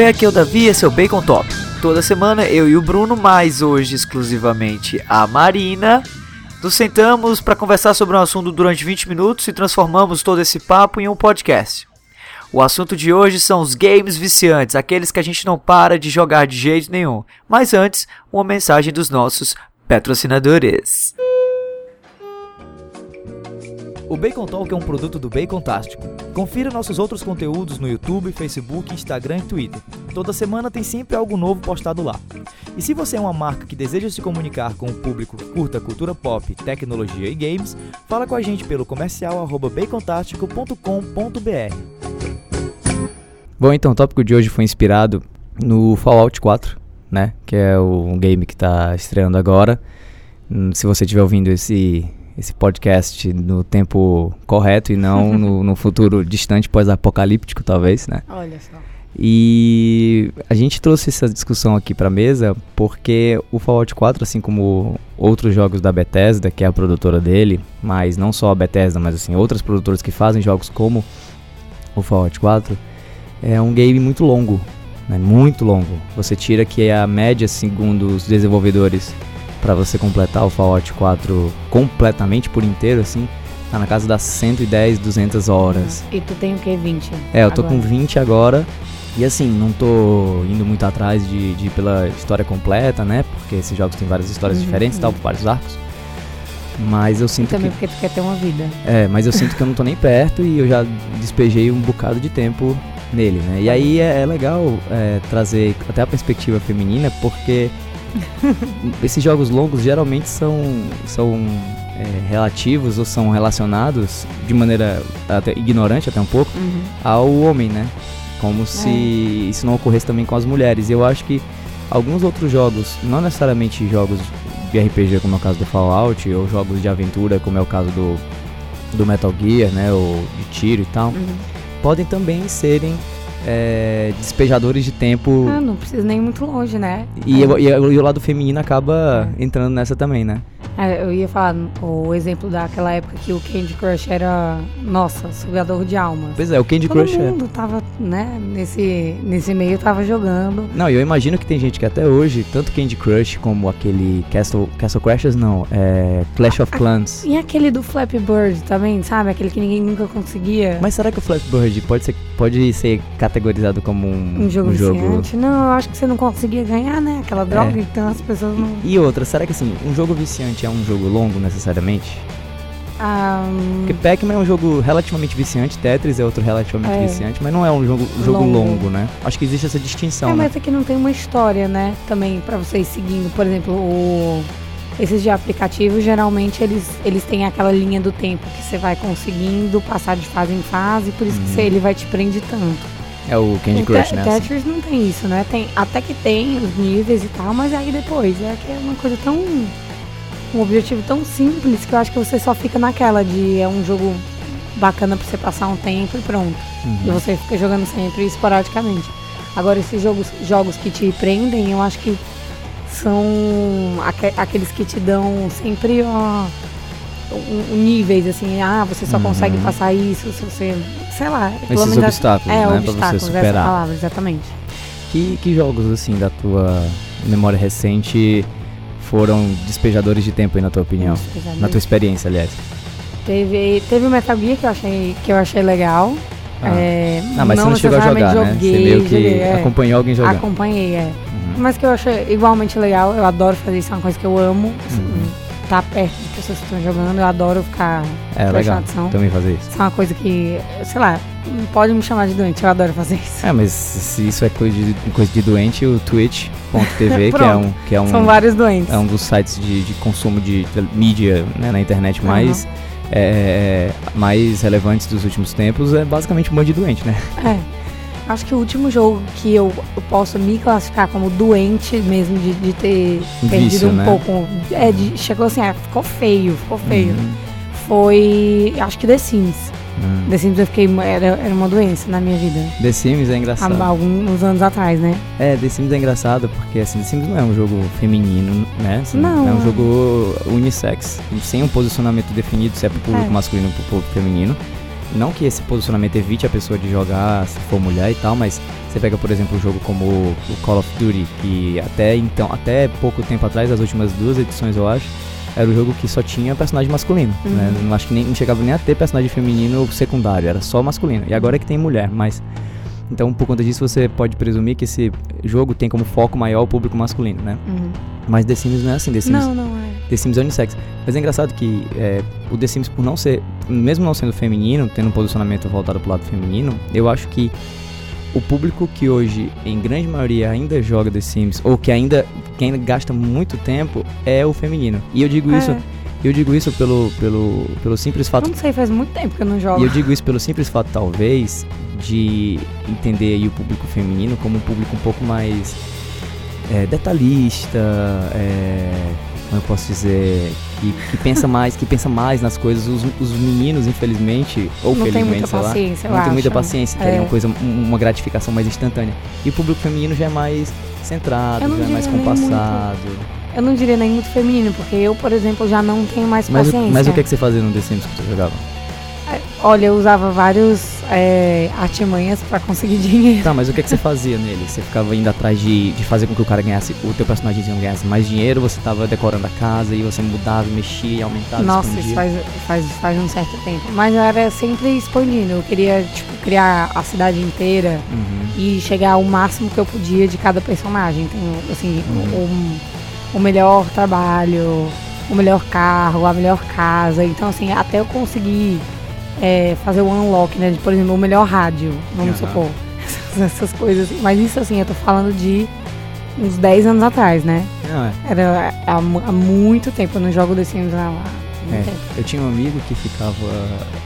Oi, aqui é o Davi, esse é o Bacon Top. Toda semana eu e o Bruno, mas hoje exclusivamente a Marina, nos sentamos para conversar sobre um assunto durante 20 minutos e transformamos todo esse papo em um podcast. O assunto de hoje são os games viciantes, aqueles que a gente não para de jogar de jeito nenhum. Mas antes, uma mensagem dos nossos patrocinadores. O Bacon Talk é um produto do Bacon Tástico. Confira nossos outros conteúdos no YouTube, Facebook, Instagram e Twitter. Toda semana tem sempre algo novo postado lá. E se você é uma marca que deseja se comunicar com o público que curta cultura pop, tecnologia e games, fala com a gente pelo comercial bacontástico.com.br. Bom, então o tópico de hoje foi inspirado no Fallout 4, né? Que é um game que está estreando agora. Hum, se você estiver ouvindo esse esse podcast no tempo correto e não no, no futuro distante, pós-apocalíptico, talvez, né? Olha só. E a gente trouxe essa discussão aqui para mesa porque o Fallout 4, assim como outros jogos da Bethesda, que é a produtora dele, mas não só a Bethesda, mas assim outras produtoras que fazem jogos como o Fallout 4, é um game muito longo, né? Muito longo. Você tira que é a média segundo os desenvolvedores para você completar o Fallout 4 completamente por inteiro, assim, tá na casa das 110, 200 horas. E tu tem o que, 20? É, eu tô agora. com 20 agora. E assim, não tô indo muito atrás de, de ir pela história completa, né? Porque esses jogos têm várias histórias uhum, diferentes e tal, por vários arcos. Mas eu sinto e também que... porque tu quer ter uma vida. É, mas eu sinto que eu não tô nem perto e eu já despejei um bocado de tempo nele, né? E aí é, é legal é, trazer até a perspectiva feminina, porque esses jogos longos geralmente são, são é, relativos ou são relacionados de maneira até ignorante até um pouco uhum. ao homem, né? Como é. se isso não ocorresse também com as mulheres. Eu acho que alguns outros jogos, não necessariamente jogos de RPG como é o caso do Fallout, ou jogos de aventura como é o caso do, do Metal Gear, né? Ou de tiro e tal, uhum. podem também serem é, despejadores de tempo. Ah, não precisa nem ir muito longe, né? E, e, e, o lado feminino acaba entrando nessa também, né? É, eu ia falar o exemplo daquela época que o Candy Crush era, nossa, sugador de almas. Pois é, o Candy Todo Crush Todo mundo é. tava, né, nesse, nesse meio tava jogando. Não, eu imagino que tem gente que até hoje, tanto Candy Crush como aquele Castle, Castle Crashers, não, é Clash of Clans. E aquele do Flappy Bird também, sabe? Aquele que ninguém nunca conseguia. Mas será que o Flappy Bird pode ser, pode ser categorizado como um, um jogo um jogo... Não, eu acho que você não conseguia ganhar, né? Aquela droga, é. então as pessoas não... E outra, será que assim, um jogo viciante é um jogo longo necessariamente? Um... Porque Pac-Man é um jogo relativamente viciante, Tetris é outro relativamente é. viciante, mas não é um jogo, jogo longo. longo. né? Acho que existe essa distinção. É, né? mas aqui não tem uma história, né? Também para vocês seguindo, por exemplo, o... esses de aplicativo, geralmente eles, eles têm aquela linha do tempo que você vai conseguindo passar de fase em fase, por isso uhum. que você, ele vai te prender tanto. É o Candy Crush, né? Tetris assim. não tem isso, né? Tem, até que tem os níveis e tal, mas aí depois é que é uma coisa tão um objetivo tão simples que eu acho que você só fica naquela de é um jogo bacana pra você passar um tempo e pronto. Uhum. E você fica jogando sempre esporadicamente. Agora esses jogos, jogos que te prendem, eu acho que são aqu aqueles que te dão sempre ó, um, um níveis assim, ah, você só uhum. consegue passar isso se você, sei lá, esses obstáculos, é, né, obstáculos, pra você superar. Palavra, exatamente. Que, que jogos assim da tua memória recente foram despejadores de tempo aí na tua opinião? Na tua experiência, aliás. Teve, teve o Metal Gear que eu achei, que eu achei legal. Ah. É, não, mas não você não chegou a jogar, joguei, né? Você meio que joguei, é. acompanhou alguém jogando. Acompanhei, é. Uhum. Mas que eu achei igualmente legal. Eu adoro fazer isso, é uma coisa que eu amo. Uhum. Estar tá perto de pessoas que estão jogando, eu adoro ficar é, legal. atenção. Também fazer isso. Isso é uma coisa que, sei lá, pode me chamar de doente, eu adoro fazer isso. É, mas se isso é coisa de, coisa de doente, o Twitch.tv, que é um. Que é um São vários doentes. É um dos sites de, de consumo de mídia né, na internet mais. Uhum. É, mais relevantes dos últimos tempos é basicamente um monte de doente, né? É. Acho que o último jogo que eu, eu posso me classificar como doente mesmo de, de ter Vício, perdido um né? pouco. É, de, chegou assim, é, ficou feio, ficou feio. Uhum. Foi. Acho que The Sims. Hum. The Sims eu fiquei. Era, era uma doença na minha vida. The Sims é engraçado. Há alguns anos atrás, né? É, The Sims é engraçado porque assim, The Sims não é um jogo feminino, né? Assim, não. É um jogo unissex, sem um posicionamento definido se é pro público é. masculino ou pro público feminino. Não que esse posicionamento evite a pessoa de jogar se for mulher e tal, mas você pega, por exemplo, um jogo como o Call of Duty, que até então, até pouco tempo atrás, as últimas duas edições eu acho, era o jogo que só tinha personagem masculino. Uhum. Né? Não acho que nem não chegava nem a ter personagem feminino secundário, era só masculino. E agora é que tem mulher, mas então, por conta disso, você pode presumir que esse jogo tem como foco maior o público masculino, né? Uhum. Mas The Sims não é assim, The Sims, não, não é. The Sims é unissex. Mas é engraçado que é, o The Sims, por não ser, mesmo não sendo feminino, tendo um posicionamento voltado pro lado feminino, eu acho que o público que hoje, em grande maioria, ainda joga The Sims, ou que ainda, que ainda gasta muito tempo, é o feminino. E eu digo é. isso... Eu digo isso pelo, pelo, pelo simples fato. Não sei, faz muito tempo que eu não jogo. E eu digo isso pelo simples fato, talvez, de entender aí o público feminino como um público um pouco mais é, detalhista, é, como eu posso dizer, que, que, pensa mais, que pensa mais nas coisas. Os, os meninos, infelizmente, ou não felizmente, sei lá, não tem muita paciência, é. querem uma coisa, uma gratificação mais instantânea. E o público feminino já é mais centrado, já é mais compassado. Muito, eu não diria nem muito feminino, porque eu, por exemplo, já não tenho mais mas paciência. O, mas o que, é que você fazia no The Sims que você jogava? Olha, eu usava vários é, artimanhas para conseguir dinheiro. Tá, mas o que, é que você fazia nele? Você ficava indo atrás de, de fazer com que o cara ganhasse, o teu personagem ganhasse mais dinheiro, você tava decorando a casa e você mudava, mexia, aumentava, Nossa, expandia. isso faz, faz, faz um certo tempo. Mas eu era sempre expandindo. Eu queria, tipo, criar a cidade inteira uhum. e chegar ao máximo que eu podia de cada personagem. Então, assim, uhum. o, o melhor trabalho, o melhor carro, a melhor casa. Então, assim, até eu conseguir é, fazer o unlock, né? De, por exemplo, o melhor rádio, vamos uhum. supor. Essas coisas. Mas isso assim, eu tô falando de uns 10 anos atrás, né? Não, é. Era há, há, muito tempo, eu não jogo The Sims há é, eu tinha um amigo que ficava.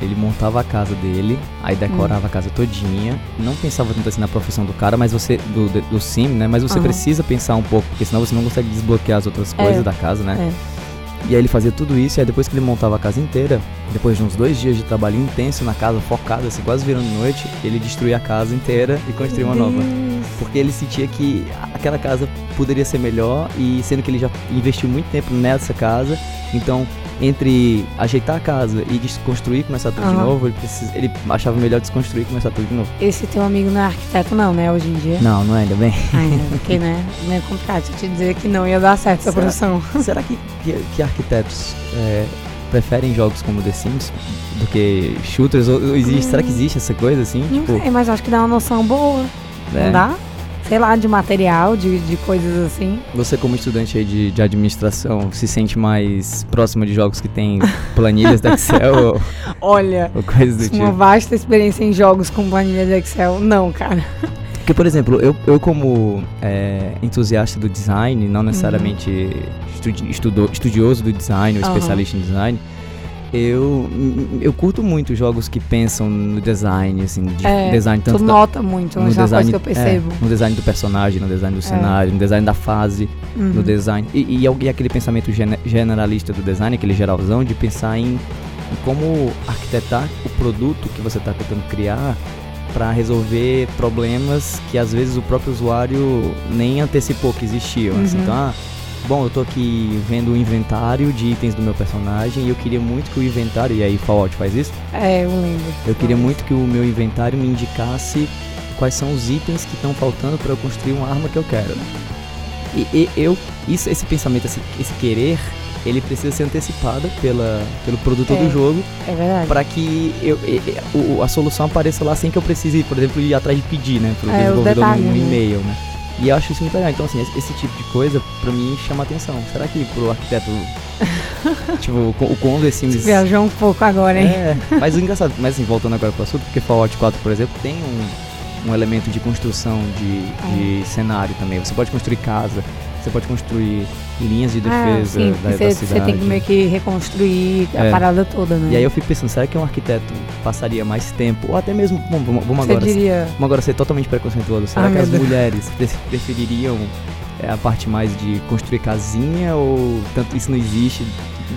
Ele montava a casa dele, aí decorava hum. a casa todinha. Não pensava tanto assim na profissão do cara, mas você. Do, do sim, né? Mas você uhum. precisa pensar um pouco, porque senão você não consegue desbloquear as outras coisas é. da casa, né? É. E aí ele fazia tudo isso, e aí depois que ele montava a casa inteira, depois de uns dois dias de trabalho intenso na casa, focado, assim, quase virando noite, ele destruía a casa inteira e construía uma nova. Porque ele sentia que aquela casa poderia ser melhor, e sendo que ele já investiu muito tempo nessa casa, então entre ajeitar a casa e desconstruir e começar tudo uhum. de novo, ele, precisa, ele achava melhor desconstruir e começar tudo de novo. Esse teu amigo não é arquiteto não, né, hoje em dia? Não, não é, ainda bem. Ainda, porque, né, não é complicado te dizer que não ia dar certo essa produção. Será que, que, que arquitetos é, preferem jogos como The Sims do que shooters? Ou, existe, hum. Será que existe essa coisa assim? Não tipo... sei, mas acho que dá uma noção boa. É. Não dá? Sei lá, de material, de, de coisas assim. Você, como estudante aí de, de administração, se sente mais próximo de jogos que tem planilhas da Excel? ou, Olha, ou coisas do uma tipo? vasta experiência em jogos com planilhas da Excel. Não, cara. Porque, por exemplo, eu, eu como é, entusiasta do design, não necessariamente uhum. estudo, estudioso do design ou uhum. especialista em design, eu, eu curto muito jogos que pensam no design, assim, de é, design tanto. Tu nota muito, no design, que eu percebo. É, no design do personagem, no design do é. cenário, no design da fase, uhum. no design. E, e, e, aquele pensamento generalista do design, aquele geralzão, de pensar em, em como arquitetar o produto que você está tentando criar para resolver problemas que às vezes o próprio usuário nem antecipou que existiam. Assim. Uhum. Assim, então, ah, Bom, eu tô aqui vendo o inventário de itens do meu personagem e eu queria muito que o inventário, e aí Fallout faz isso? É, eu lembro. Eu queria muito que o meu inventário me indicasse quais são os itens que estão faltando para eu construir uma arma que eu quero. E, e eu, isso, esse pensamento, esse, esse, querer, ele precisa ser antecipado pela, pelo produtor é, do jogo. É verdade. Para que eu, eu, a solução apareça lá sem que eu precise, por exemplo, ir atrás de pedir, né? Pro é, desenvolvedor no, no né? e-mail, né? E eu acho isso muito legal. Então, assim, esse, esse tipo de coisa, pra mim, chama atenção. Será que pro arquiteto, tipo, o quão The Sims... Viajou um pouco agora, hein? É, mas o engraçado, mas assim, voltando agora pro assunto, porque Fallout 4, por exemplo, tem um, um elemento de construção de, de é. cenário também. Você pode construir casa, você pode construir linhas de ah, defesa ah, da, você, da cidade. Você tem que meio que reconstruir a é. parada toda, né? E aí eu fico pensando, será que um arquiteto passaria mais tempo, ou até mesmo, vamos, vamos agora, diria... vamos agora ser totalmente preconceituoso, será ah, que as Deus. mulheres prefeririam é, a parte mais de construir casinha ou tanto isso não existe?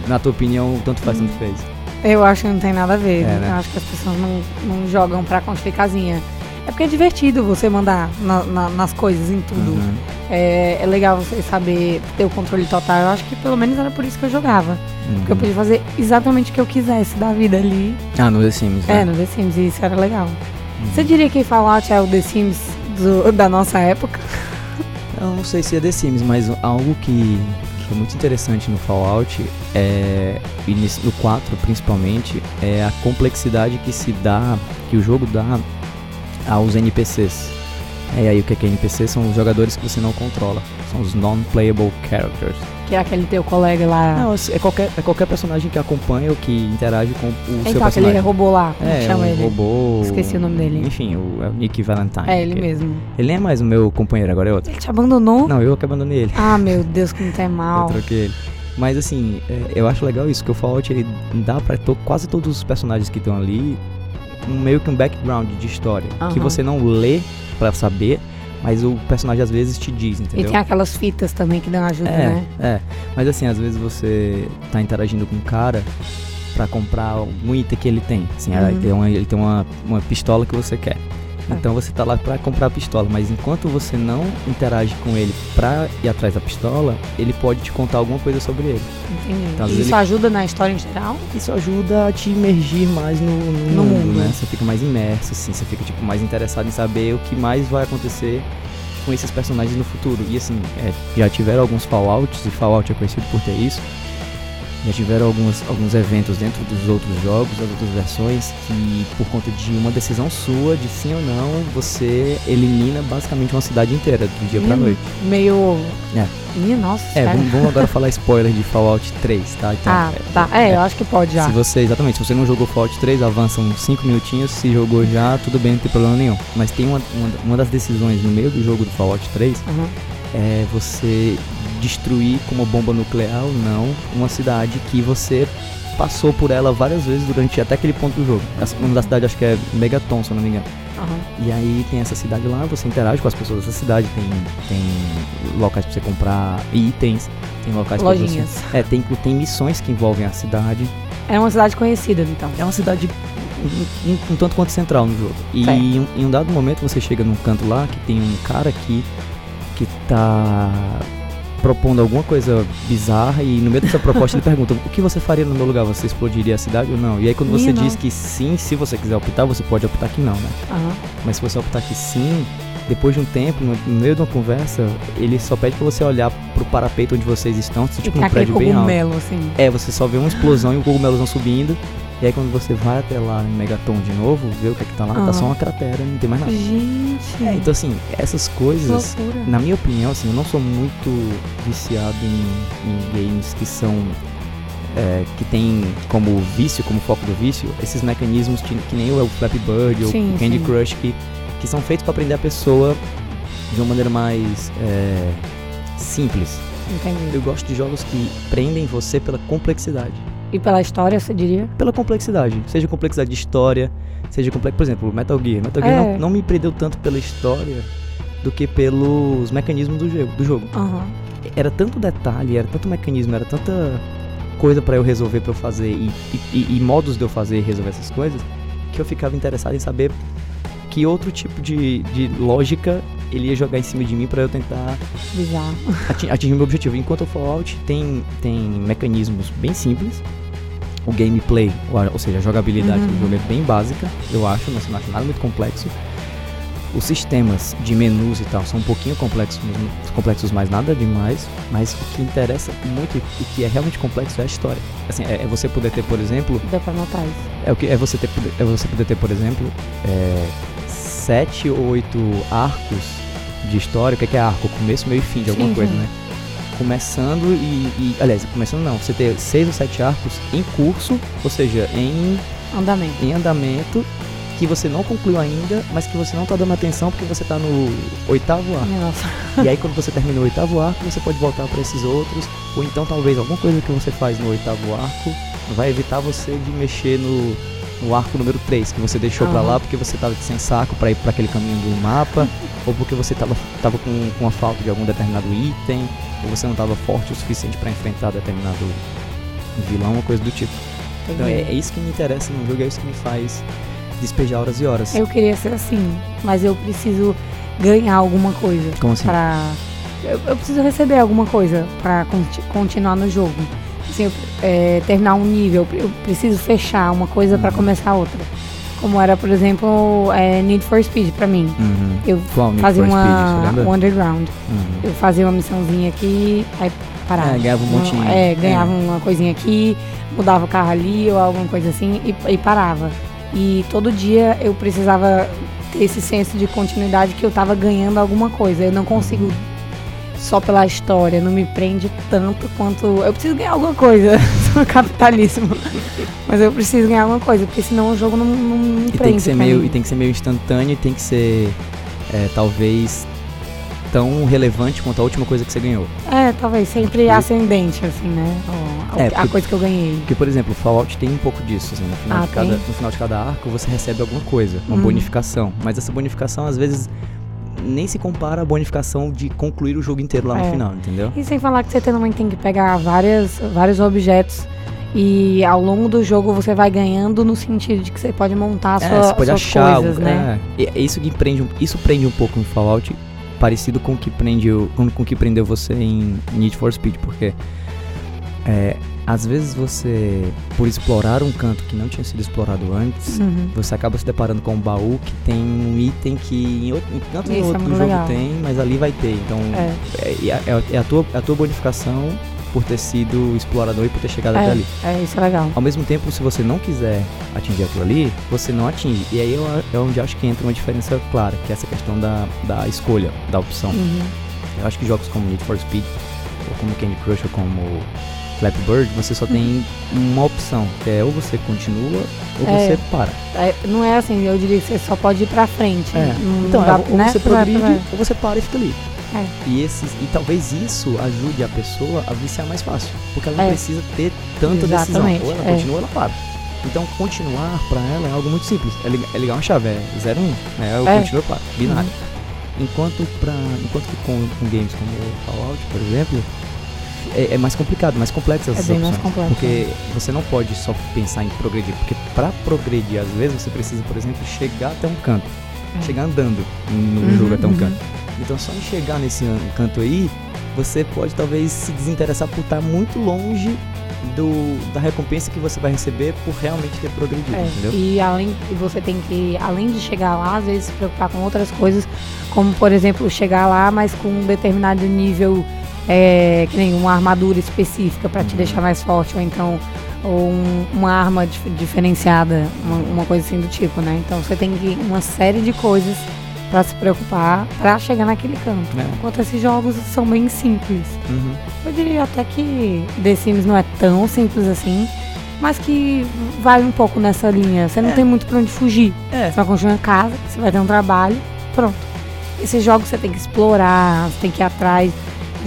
Na tua opinião, tanto faz, tanto fez? Eu acho que não tem nada a ver. É, né? Eu acho que as pessoas não, não jogam pra construir casinha É porque é divertido você mandar na- na- nas coisas, em tudo. Uhum. É, é legal você saber ter o controle total. Eu acho que pelo menos era por isso que eu jogava. Porque eu Uhum. podia fazer exatamente o que eu quisesse da vida ali. Ah, no The Sims, É, né? no The Sims, e isso era legal. Uhum. Você diria que Fallout é o The Sims do- da nossa época? Eu não sei se é The Sims, mas algo que, que é muito interessante no Fallout é no 4 principalmente é a complexidade que se dá, que o jogo dá aos NPCs. É, E aí o que é que é NPC? São os jogadores que você não controla. São os non-playable characters. Que é aquele teu colega lá. Não, é qualquer, é qualquer personagem que acompanha ou que interage com o seu então, aquele personagem. robô lá, como É, chama um ele? robô. Esqueci o nome dele. Enfim, o, é o Nick Valentine. É ele que- mesmo. Ele nem é mais o meu companheiro, agora é outro. Ele te abandonou? Não, eu que abandonei ele. Ah, meu Deus, como tá Eu mal. troquei ele. Mas assim, é, eu acho legal isso, que o Fallout ele dá pra to- quase todos os personagens que estão ali um, meio que um background de história. Que Aham. você não lê pra saber, mas o personagem às vezes te diz, E entendeu? tem aquelas fitas também que dão ajuda, é, né? é. Mas assim, às vezes você tá interagindo com um cara pra comprar algum item que ele tem. Assim, Uhum. ele tem, uma, ele tem uma, uma pistola que você quer. Então você tá lá pra comprar a pistola, mas enquanto você não interage com ele pra ir atrás da pistola, ele pode te contar alguma coisa sobre ele. Entendi. Então, isso ajuda na história em geral? Isso ajuda a te imergir mais no, no No mundo, mundo. né? Você fica mais imerso, assim, você fica tipo, mais interessado em saber o que mais vai acontecer com esses personagens no futuro. E assim, é, já tiveram alguns Fallouts, e Fallout é conhecido por ter isso. Já tiveram alguns, alguns eventos dentro dos outros jogos, das outras versões, que por conta de uma decisão sua, de sim ou não, você elimina basicamente uma cidade inteira, do dia pra Hum, noite. Meio. É. Nossa, É, vamos, vamos agora falar spoiler de Fallout 3, tá? Então, Ah, tá. É, eu acho que pode já. se você, exatamente, se você não jogou Fallout 3, avança uns 5 minutinhos, se jogou já, tudo bem, não tem problema nenhum. Mas tem uma, uma, uma das decisões no meio do jogo do Fallout 3 Aham. é você destruir como bomba nuclear ou não uma cidade que você passou por ela várias vezes durante até aquele ponto do jogo. O nome da cidade acho que é Megaton, se eu não me engano. Aham. E aí tem essa cidade lá, você interage com as pessoas dessa cidade, tem, tem locais pra você comprar itens, tem locais pra Lojinhas. você... É, tem, tem missões que envolvem a cidade. É uma cidade conhecida, então. É uma cidade um, um- um tanto quanto central no jogo. E em, em um dado momento você chega num canto lá que tem um cara aqui que tá propondo alguma coisa bizarra e no meio dessa proposta ele pergunta o que você faria no meu lugar? Você explodiria a cidade ou não? E aí quando você Minha diz não. que sim, se você quiser optar, você pode optar que não, né? Aham. Mas se você optar que sim, depois de um tempo, no, meio de uma conversa, ele só pede pra você olhar pro parapeito onde vocês estão, tipo um prédio bem alto. cogumelo, assim. É, você só vê uma explosão e o cogumelozão subindo. E aí quando você vai até lá em Megaton de novo, vê o que é que tá lá, Aham. tá só uma cratera, não tem mais nada. Gente. É, então assim, essas coisas, na minha opinião, assim, eu não sou muito viciado em, em games que são. é, que tem como vício, como foco do vício, esses mecanismos que, que nem o Flappy Bird ou Sim, o Candy sim. Crush, que, que são feitos pra aprender a pessoa de uma maneira mais é, simples. Entendi. Eu gosto de jogos que prendem você pela complexidade. E pela história, você diria? pela complexidade. Seja complexidade de história, seja complexo. Por exemplo, Metal Gear. Metal Gear É. não, não me prendeu tanto pela história do que pelos mecanismos do jogo. Do jogo. Aham. Era tanto detalhe, era tanto mecanismo, era tanta coisa pra eu resolver, pra eu fazer e- e- e modos de eu fazer e resolver essas coisas que eu ficava interessado em saber que outro tipo de, de lógica ele ia jogar em cima de mim pra eu tentar atingir o meu objetivo. Enquanto o Fallout tem, tem mecanismos bem simples, o gameplay, ou, seja, a jogabilidade Uhum. do jogo é bem básica, eu acho, não, acho nada muito complexo. Os sistemas de menus e tal são um pouquinho complexos, mas- complexos mas nada demais. Mas o que interessa muito e que é realmente complexo é a história. Assim, é, é você poder ter, por exemplo, Deu pra notar isso. é o que é você ter é você poder ter, por exemplo, é, sete ou oito arcos de história. O que é, que é arco? Começo, meio e fim de alguma Sim, coisa, né? Começando e, e- aliás, começando não. Você ter seis ou sete arcos em curso, ou seja, em, Andamento. em andamento que você não concluiu ainda, mas que você não tá dando atenção porque você tá no oitavo arco. Nossa. E aí quando você termina o oitavo arco, você pode voltar para esses outros, ou então talvez alguma coisa que você faz no oitavo arco vai evitar você de mexer no, no arco número 3, que você deixou pra Aham. lá porque você tava sem saco para ir para aquele caminho do mapa, ou porque você tava, tava com, com a falta de algum determinado item, ou você não tava forte o suficiente para enfrentar determinado vilão, uma coisa do tipo. Então é, é isso que me interessa no jogo, é isso que me faz despejar horas e horas. Eu queria ser assim, mas eu preciso ganhar alguma coisa. Como assim? Pra, eu, eu preciso receber alguma coisa pra conti- continuar no jogo. Assim, é, terminar um nível, eu preciso fechar uma coisa Uhum. começar outra. Como era, por exemplo, é, Need for Speed pra mim. Uhum. Eu Qual fazia Speed, uma um underground. Uhum. Eu fazia uma missãozinha aqui, aí parava. É, ganhava um montinho. É, ganhava É. uma coisinha aqui, mudava o carro ali ou alguma coisa assim e, e parava. E todo dia eu precisava ter esse senso de continuidade que eu tava ganhando alguma coisa. Eu não consigo só pela história, não me prende tanto quanto. Eu preciso ganhar alguma coisa. Sou capitalismo. Mas eu preciso ganhar alguma coisa, porque senão o jogo não, não me E prende. tem que ser meio, mim. e tem que ser meio instantâneo e tem que ser é, talvez tão relevante quanto a última coisa que você ganhou. É, talvez sempre Porque- ascendente, assim, né? O- É, a porque- coisa que eu ganhei. Porque, por exemplo, o Fallout tem um pouco disso, assim, no final, Ah, de, cada, no final de cada arco você recebe alguma coisa, uma Hum. bonificação. Mas essa bonificação, às vezes, nem se compara à bonificação de concluir o jogo inteiro lá no É. final, entendeu? E sem falar que você também tem que pegar várias, vários objetos e ao longo do jogo você vai ganhando no sentido de que você pode montar a É, sua, você pode suas achar coisas, algo, né? é. E é isso que prende, um- isso prende um pouco no Fallout, parecido com o que prende o- com, com o que prendeu você em Need for Speed, porque é, às vezes você, por explorar um canto que não tinha sido explorado antes, Uhum. você acaba se deparando com um baú que tem um item que em outro, em canto Isso é no outro muito jogo legal. tem, mas ali vai ter. Então É. é, é- é- é a, tua, é a tua bonificação por ter sido explorador e por ter chegado até ali. É, é, isso é legal. Ao mesmo tempo, se você não quiser atingir aquilo ali, você não atinge. E aí é onde acho que entra uma diferença clara, que é essa questão da, da escolha, da opção. Uhum. Eu acho que jogos como Need for Speed, ou como Candy Crush, ou como Flappy Bird, você só tem uma opção, que é ou você continua ou É. você para. É, não é assim, eu diria que você só pode ir pra frente. É. Não, Então, não dá, é, ou né? você progride, ou você para e fica ali. É. E, esses, e talvez isso ajude a pessoa a viciar mais fácil. Porque ela não É. precisa ter tanta decisão. Ou ela continua ou ela para. Então, continuar pra ela é algo muito simples. É ligar, uma chave, é 0 1, um, né? Eu É. continuo ou paro, binário. Enquanto, pra, enquanto que com, com games como o Fallout, por exemplo, é, é mais complicado, mais complexo essas É bem mais opções. complexo, Porque você não pode só pensar em progredir. Porque pra progredir, às vezes, você precisa, por exemplo, chegar até um canto. É. Chegar andando no Uhum, jogo até um uhum. canto. Então só em chegar nesse an- canto aí, você pode talvez se desinteressar por estar muito longe do, da recompensa que você vai receber por realmente ter progredido, É, entendeu? e além você tem que, além de chegar lá, às vezes se preocupar com outras coisas, como por exemplo, chegar lá, mas com um determinado nível, é, que nem uma armadura específica para te deixar mais forte, ou então ou um- uma arma dif- diferenciada, uma, uma coisa assim do tipo, né? Então você tem que uma série de coisas para se preocupar para chegar naquele canto. É. Enquanto esses jogos são bem simples. Uhum. Eu diria até que The Sims não é tão simples assim, mas que vai um pouco nessa linha. Você não É. tem muito pra onde fugir. É. Você vai continuar em casa, você vai ter um trabalho, pronto. Esses jogos você tem que explorar, você tem que ir atrás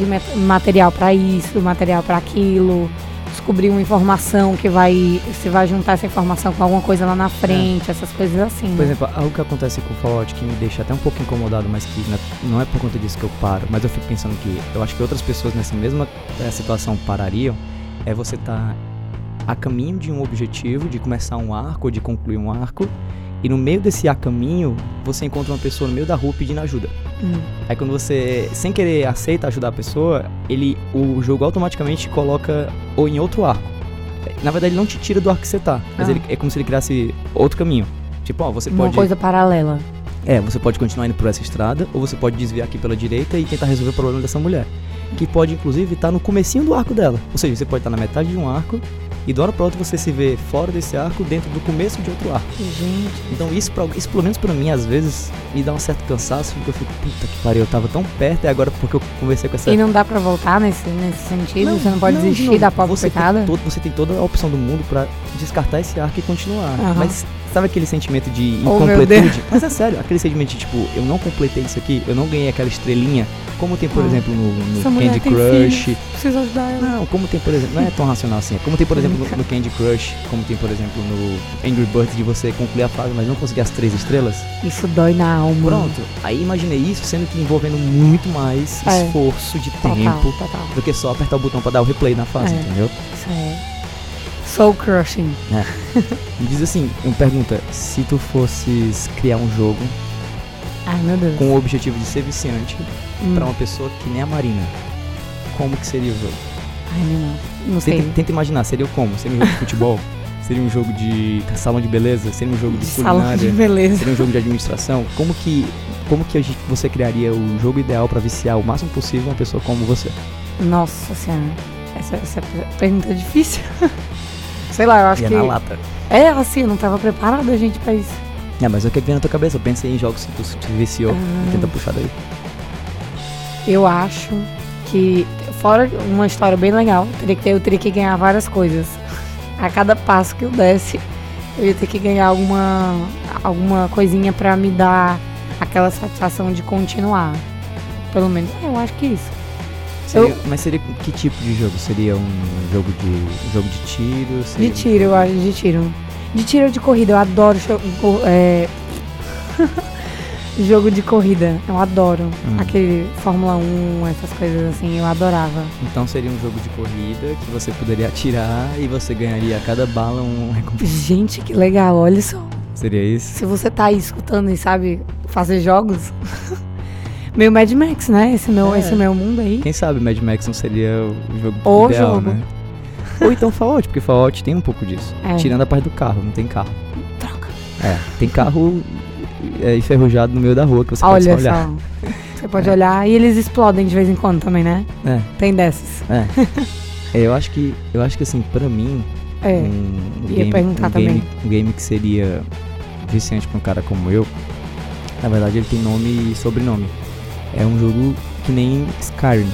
de material pra isso, material pra aquilo, descobrir uma informação que vai. Você vai juntar essa informação com alguma coisa lá na frente, essas coisas assim. Por né? exemplo, algo que acontece com o Fallout que me deixa até um pouco incomodado, mas que não é- é por conta disso que eu paro, mas eu fico pensando que eu acho que outras pessoas nessa mesma eh, situação parariam, é você estar a caminho de um objetivo, de começar um arco ou de concluir um arco, e no meio desse a caminho, você encontra uma pessoa no meio da rua pedindo ajuda. Hum. Aí quando você, sem querer, aceita ajudar a pessoa, ele, o jogo automaticamente te coloca ou em outro arco. Na verdade, ele não te tira do arco que você tá, mas Ah. ele, é como se ele criasse outro caminho. Tipo, ó, você Uma pode... coisa paralela. É, você pode continuar indo por essa estrada, ou você pode desviar aqui pela direita e tentar resolver o problema dessa mulher. Que pode, inclusive, estar no comecinho do arco dela. Ou seja, você pode estar na metade de um arco, e de hora pra outra você se vê fora desse arco, dentro do começo de outro arco. Gente. Então isso, pra, isso pelo menos pra mim, às vezes, me dá um certo cansaço, porque eu fico, puta que pariu, eu tava tão perto, e agora porque eu conversei com essa... E não dá pra voltar nesse, nesse sentido? você não pode não, desistir não. da pobre você tem, todo, você tem toda a opção do mundo pra descartar esse arco e continuar. Aham. Mas sabe aquele sentimento de Oh, incompletude? Mas é sério, aquele sentimento de tipo, eu não completei isso aqui, eu não ganhei aquela estrelinha, como tem, por Ah. exemplo, no, no Candy tem Crush. filhos, Preciso ajudar ela. Não, como tem, por exemplo, não é tão racional assim, como tem, por exemplo, no, no Candy Crush, como tem, por exemplo, no Angry Birds, de você concluir a fase, mas não conseguir as três estrelas. Isso dói na alma. Pronto, aí imaginei isso sendo que envolvendo muito mais É. esforço de Total, tempo total. do que só apertar o botão pra dar o replay na fase, É. entendeu? Isso é. Soul Crushing. Me diz assim, uma pergunta, se tu fosses criar um jogo Ai, meu Deus. com o objetivo de ser viciante Hum. pra uma pessoa que nem a Marina, como que seria o jogo? Ai, meu Deus. Não sei. Tenta, tenta imaginar, seria como? Seria um jogo de futebol? Seria um jogo de salão de beleza? Seria um jogo de, De salão de culinária? beleza. Seria um jogo de administração? Como que, como que você criaria o jogo ideal pra viciar o máximo possível uma pessoa como você? Nossa senhora. Essa, essa pergunta é difícil. sei lá, eu acho é que. na lata. É, assim, eu não tava preparada, gente, pra isso. É, mas o que vem na tua cabeça? Pensa em jogos que tu te viciou Ah. e tenta puxar daí. Eu acho que, fora uma história bem legal, teria que ter, eu teria que ganhar várias coisas. A cada passo que eu desse, eu ia ter que ganhar alguma, alguma coisinha pra me dar aquela satisfação de continuar. Pelo menos, é, eu acho que isso. Seria- Mas seria que tipo de jogo? Seria um jogo de um jogo de tiro? De tiro, eu acho, de tiro. De tiro de corrida, eu adoro é, jogo de corrida. Eu adoro. Hum. Aquele Fórmula 1, essas coisas assim, eu adorava. Então seria um jogo de corrida que você poderia atirar e você ganharia a cada bala um recompensa. Gente, que legal, olha só. Seria isso? Se você tá aí escutando e sabe fazer jogos, meio Mad Max, né? Esse meu, É. esse meu mundo aí. Quem sabe Mad Max não seria o jogo O ideal, jogo. né? Ou então Fallout, porque Fallout tem um pouco disso. É. Tirando a parte do carro, não tem carro. Troca. É, tem carro é, enferrujado no meio da rua que você Olha pode só olhar. só. Você pode olhar e eles explodem de vez em quando também, né? É, Tem dessas. é. É, eu acho que, eu acho que assim, pra mim, É. um, Ia game, perguntar um, também. game, um game que seria viciante pra um cara como eu, na verdade ele tem nome e sobrenome. É um jogo que nem Skyrim.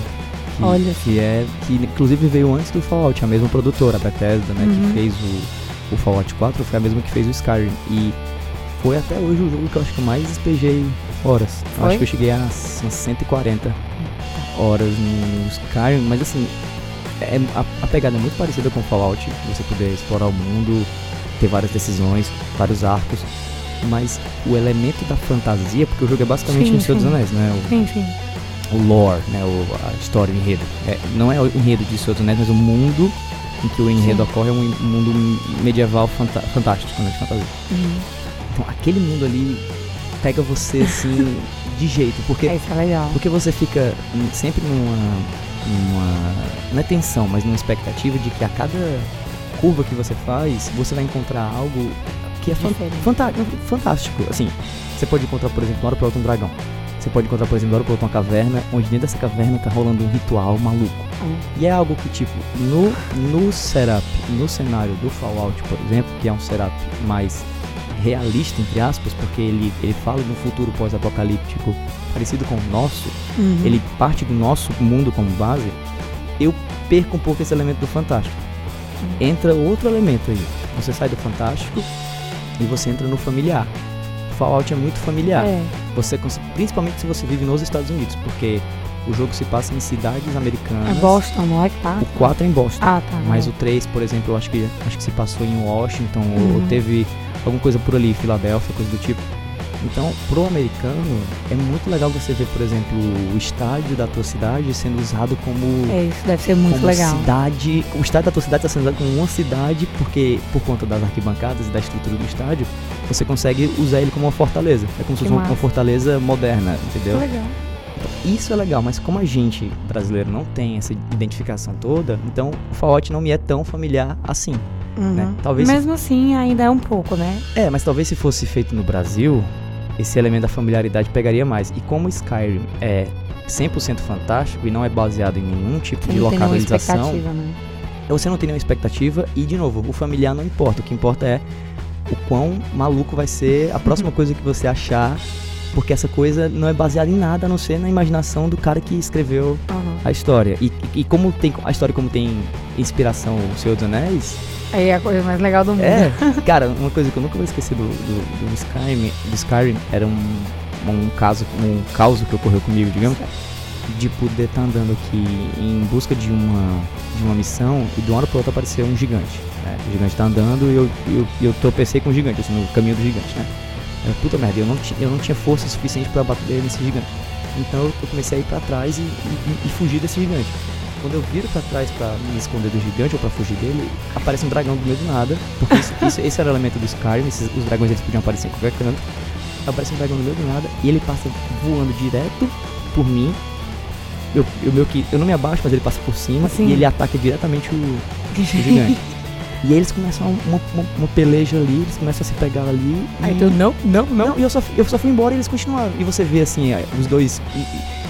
Que, Olha. que é que inclusive veio antes do Fallout, a mesma produtora, a Bethesda, né, Uhum. que fez o, o Fallout 4, foi a mesma que fez o Skyrim e foi até hoje o jogo que eu acho que eu mais despejei horas. Acho que eu cheguei a umas 140 horas no Skyrim, mas assim, é, a, a pegada é muito parecida com o Fallout, você poder explorar o mundo, ter várias decisões, vários arcos, mas o elemento da fantasia, porque o jogo é basicamente Sim, um Senhor dos. Anéis, né? O, Sim, sim. o lore, né, o, a história, o enredo. É, não é o enredo de Senhor dos Anéis, mas o mundo em que o enredo Sim. ocorre é um mundo medieval fantástico, né, de fantasia. Uhum. Então aquele mundo ali pega você assim de jeito, porque É, isso é legal. porque você fica sempre numa, numa não é tensão, mas numa expectativa de que a cada curva que você faz, você vai encontrar algo que é fan- fantástico. Assim, você pode encontrar, por exemplo, na hora piloto um dragão. Você pode encontrar, por exemplo, na hora piloto uma caverna, onde dentro dessa caverna tá rolando um ritual maluco. Hum. E é algo que, tipo, no, no setup, no cenário do Fallout, por exemplo, que é um setup mais realista, entre aspas, porque ele, ele fala de um futuro pós-apocalíptico parecido com o nosso, Uhum. ele parte do nosso mundo como base, eu perco um pouco esse elemento do fantástico. Entra outro elemento aí. Você sai do fantástico e você entra no familiar. Fallout é muito familiar. É, Você principalmente se você vive nos Estados Unidos, porque o jogo se passa em cidades é americanas. Boston, não é que tá? O 4 é em Boston. Ah, tá. Mas é. o 3, por exemplo, eu acho que acho que se passou em Washington ou- ou Uhum. teve alguma coisa por ali, Filadélfia, coisa do tipo. Então, pro americano, é muito legal você ver, por exemplo, o estádio da tua cidade sendo usado como É, isso deve ser muito legal. cidade. O estádio da tua cidade está sendo usado como uma cidade, porque por conta das arquibancadas e da estrutura do estádio, você consegue usar ele como uma fortaleza. É como se fosse uma, uma fortaleza moderna, entendeu? Legal. Isso é legal, mas como a gente brasileiro não tem essa identificação toda, então o Fallout não me é tão familiar assim. Uhum. Né? Talvez se- Mesmo assim, ainda é um pouco, né? É, mas talvez se fosse feito no Brasil, esse elemento da familiaridade pegaria mais. E como Skyrim é 100% fantástico e não é baseado em nenhum tipo Você de localização, né? você não tem nenhuma expectativa e, de novo, o familiar não importa. O que importa é o quão maluco vai ser a próxima coisa que você achar, porque essa coisa não é baseada em nada a não ser na imaginação do cara que escreveu Uhum. a história. E, e como tem a história como tem inspiração o Senhor dos Anéis, Aí é a coisa mais legal do mundo. é, cara, uma coisa que eu nunca vou esquecer do, do, do Skyrim, do Skyrim era um, um caso, um caos que ocorreu comigo, digamos, de poder estar andando aqui em busca de uma, de uma missão e de uma hora para outra apareceu um gigante. né? O gigante tá andando e eu, eu, eu tropecei com o gigante, assim, no caminho do gigante, né? Eu, puta merda, eu não, eu não tinha força suficiente para bater nesse gigante. Então eu, eu comecei a ir para trás e, e, e fugir desse gigante. Quando eu viro pra trás pra me esconder do gigante ou pra fugir dele, aparece um dragão do meio do nada. Porque isso, isso- esse era o elemento do Skyrim, esses- os dragões eles podiam aparecer em qualquer canto. Aparece um dragão do meio do nada e ele passa voando direto por mim. Eu, eu, meio que, eu não me abaixo, mas ele passa por cima Sim. e ele ataca diretamente o, o gigante. E aí eles começam uma, uma, uma peleja ali, eles começam a se pegar ali. Aí e- tu, não, não, não. não, e eu só, eu só fui embora e eles continuaram. E você vê assim, é, os dois.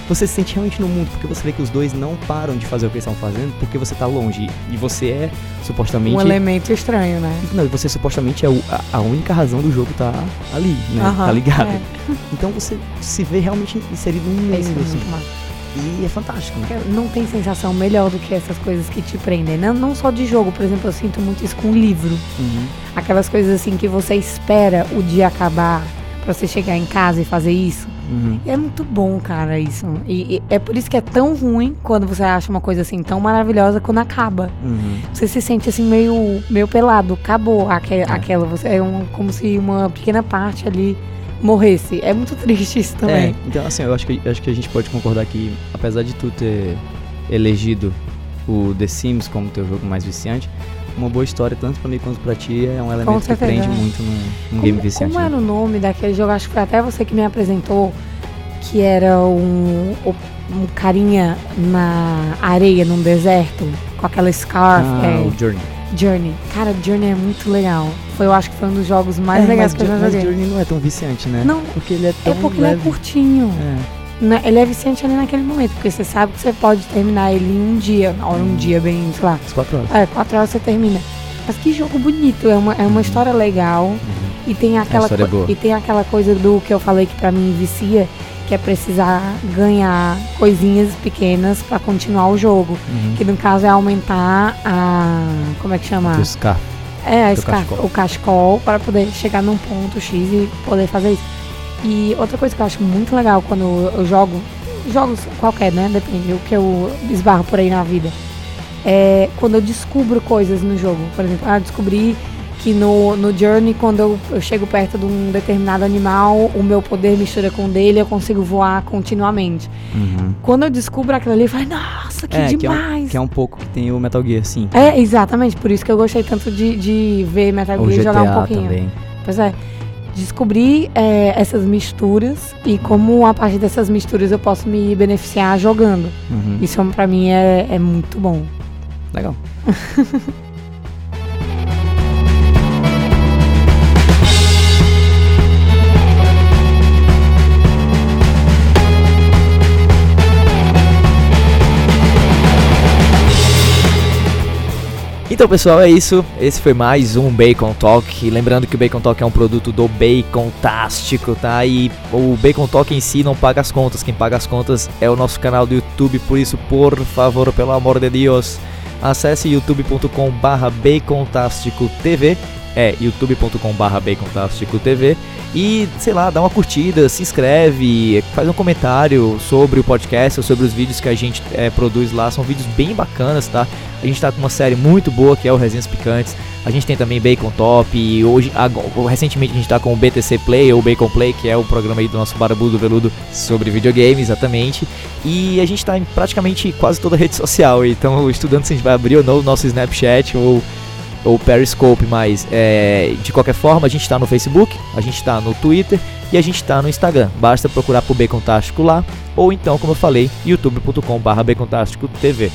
Você se sente realmente no mundo, porque você vê que os dois não param de fazer o que eles estão fazendo, porque você tá longe. E você é supostamente. Um elemento estranho, né? Não, e você supostamente é o- a, a única razão do jogo tá ali, né? Aham, tá ligado. é. Então você se vê realmente inserido num É isso, mundo, é assim. muito massa. E é fantástico, né? Porque Não tem sensação melhor do que essas coisas que te prendem. Não, não só de jogo, por exemplo, eu sinto muito isso com livro. Uhum. Aquelas coisas assim que você espera o dia acabar pra você chegar em casa e fazer isso. Uhum. E é muito bom, cara, isso. E, e é por isso que é tão ruim quando você acha uma coisa assim tão maravilhosa quando acaba. Uhum. Você se sente assim meio, meio pelado. Acabou aque- aquela. Você é um, como se uma pequena parte ali morresse. É muito triste isso É, também. então assim, eu acho que, eu acho que a gente pode concordar que, apesar de tu ter elegido o The Sims como teu jogo mais viciante, uma boa história, tanto pra mim quanto pra ti, é um elemento que prende é. muito num, game viciante. como né? era o nome daquele jogo? Acho que foi até você que me apresentou. Que era um, um carinha na areia, num deserto, com aquela scarf. Ah, é, o Journey. Journey. Cara, Journey é muito legal. Foi, eu acho que foi um dos jogos mais É, legais que eu já Jo- mas joguei. Journey não é tão viciante, né? Não, Porque ele é tão é porque ele é leve. curtinho. É. Né? Ele é viciante ali naquele momento, porque você sabe que você pode terminar ele em um dia, ou um dia bem, sei lá. As quatro horas. É, quatro horas você termina. Mas que jogo bonito, é uma, é uma história legal. E tem aquela é e tem aquela coisa do que eu falei que pra mim vicia, que é precisar ganhar coisinhas pequenas pra continuar o jogo, Uhum. que no caso é aumentar a como é que chama? Teu scarf. É, a teu scar- cachecol. o cachecol para poder chegar num ponto X e poder fazer isso. E outra coisa que eu acho muito legal quando eu jogo, jogos qualquer, né? Depende do que eu esbarro por aí na vida. É quando eu descubro coisas no jogo. Por exemplo, ah, descobri que no, no Journey, quando eu, eu chego perto de um determinado animal, o meu poder mistura com o dele, eu consigo voar continuamente. Uhum. Quando eu descubro aquilo ali, eu falo, nossa, que é, que é, demais! um, que é um pouco que tem o Metal Gear, sim. É, exatamente, por isso que eu gostei tanto de, de ver Metal Gear jogar um pouquinho. também. Pois é. Descobrir é, essas misturas e como a partir dessas misturas eu posso me beneficiar jogando. Uhum. Isso pra mim é, é muito bom. Legal. Então, pessoal, é isso. Esse foi mais um Bacon Talk. Lembrando que o Bacon Talk é um produto do Bacon Tástico, tá? E o Bacon Talk em si não paga as contas. Quem paga as contas é o nosso canal do YouTube. Por isso, por favor, pelo amor de Deus, acesse youtube.com/barra TV. É youtube.com/barra TV. E, sei lá, dá uma curtida, se inscreve, faz um comentário sobre o podcast ou sobre os vídeos que a gente é, produz lá. São vídeos bem bacanas, tá? A gente tá com uma série muito boa que é o Resenhas Picantes. A gente tem também Bacon Top e hoje, agora, recentemente a gente tá com o BTC Play ou Bacon Play, que é o programa aí do nosso Barbudo Veludo sobre videogame, exatamente. E a gente tá em praticamente quase toda a rede social. Então, estudando se a gente vai abrir ou não o nosso Snapchat ou ou Periscope, mas é, de qualquer forma a gente está no Facebook, a gente está no Twitter e a gente está no Instagram. Basta procurar por Bacon Tástico lá ou então, como eu falei, youtube.com/bacontástico TV.